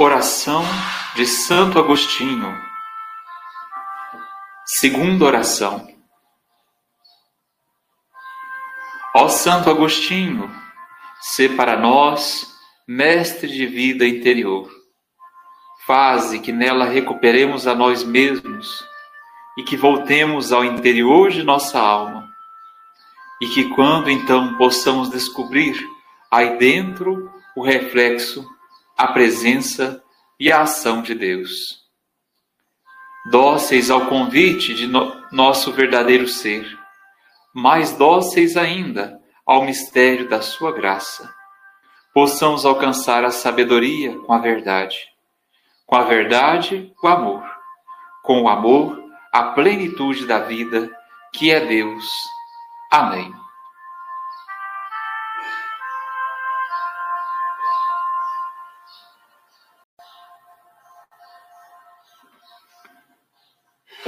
Oração de Santo Agostinho. Segunda oração. Ó Santo Agostinho, sê para nós mestre de vida interior. Faze que nela recuperemos a nós mesmos e que voltemos ao interior de nossa alma. E que quando então possamos descobrir aí dentro o reflexo a presença e a ação de Deus. Dóceis ao convite de no nosso verdadeiro ser, mais dóceis ainda ao mistério da Sua graça, possamos alcançar a sabedoria com a verdade, com a verdade, o amor, com o amor, a plenitude da vida, que é Deus. Amém.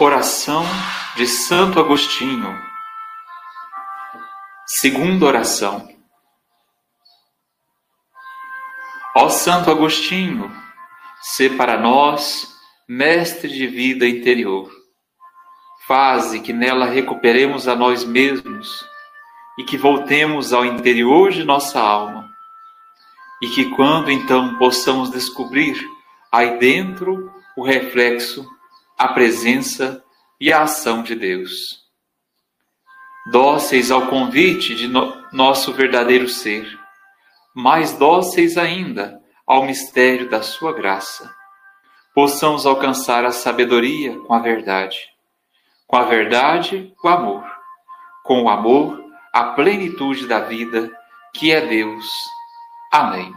Oração de Santo Agostinho. Segunda oração. Ó Santo Agostinho, sê para nós mestre de vida interior. Faze que nela recuperemos a nós mesmos e que voltemos ao interior de nossa alma. E que quando então possamos descobrir aí dentro o reflexo a presença e a ação de Deus. Dóceis ao convite de no nosso verdadeiro ser, mais dóceis ainda ao mistério da Sua graça, possamos alcançar a sabedoria com a verdade, com a verdade, o amor, com o amor, a plenitude da vida, que é Deus. Amém.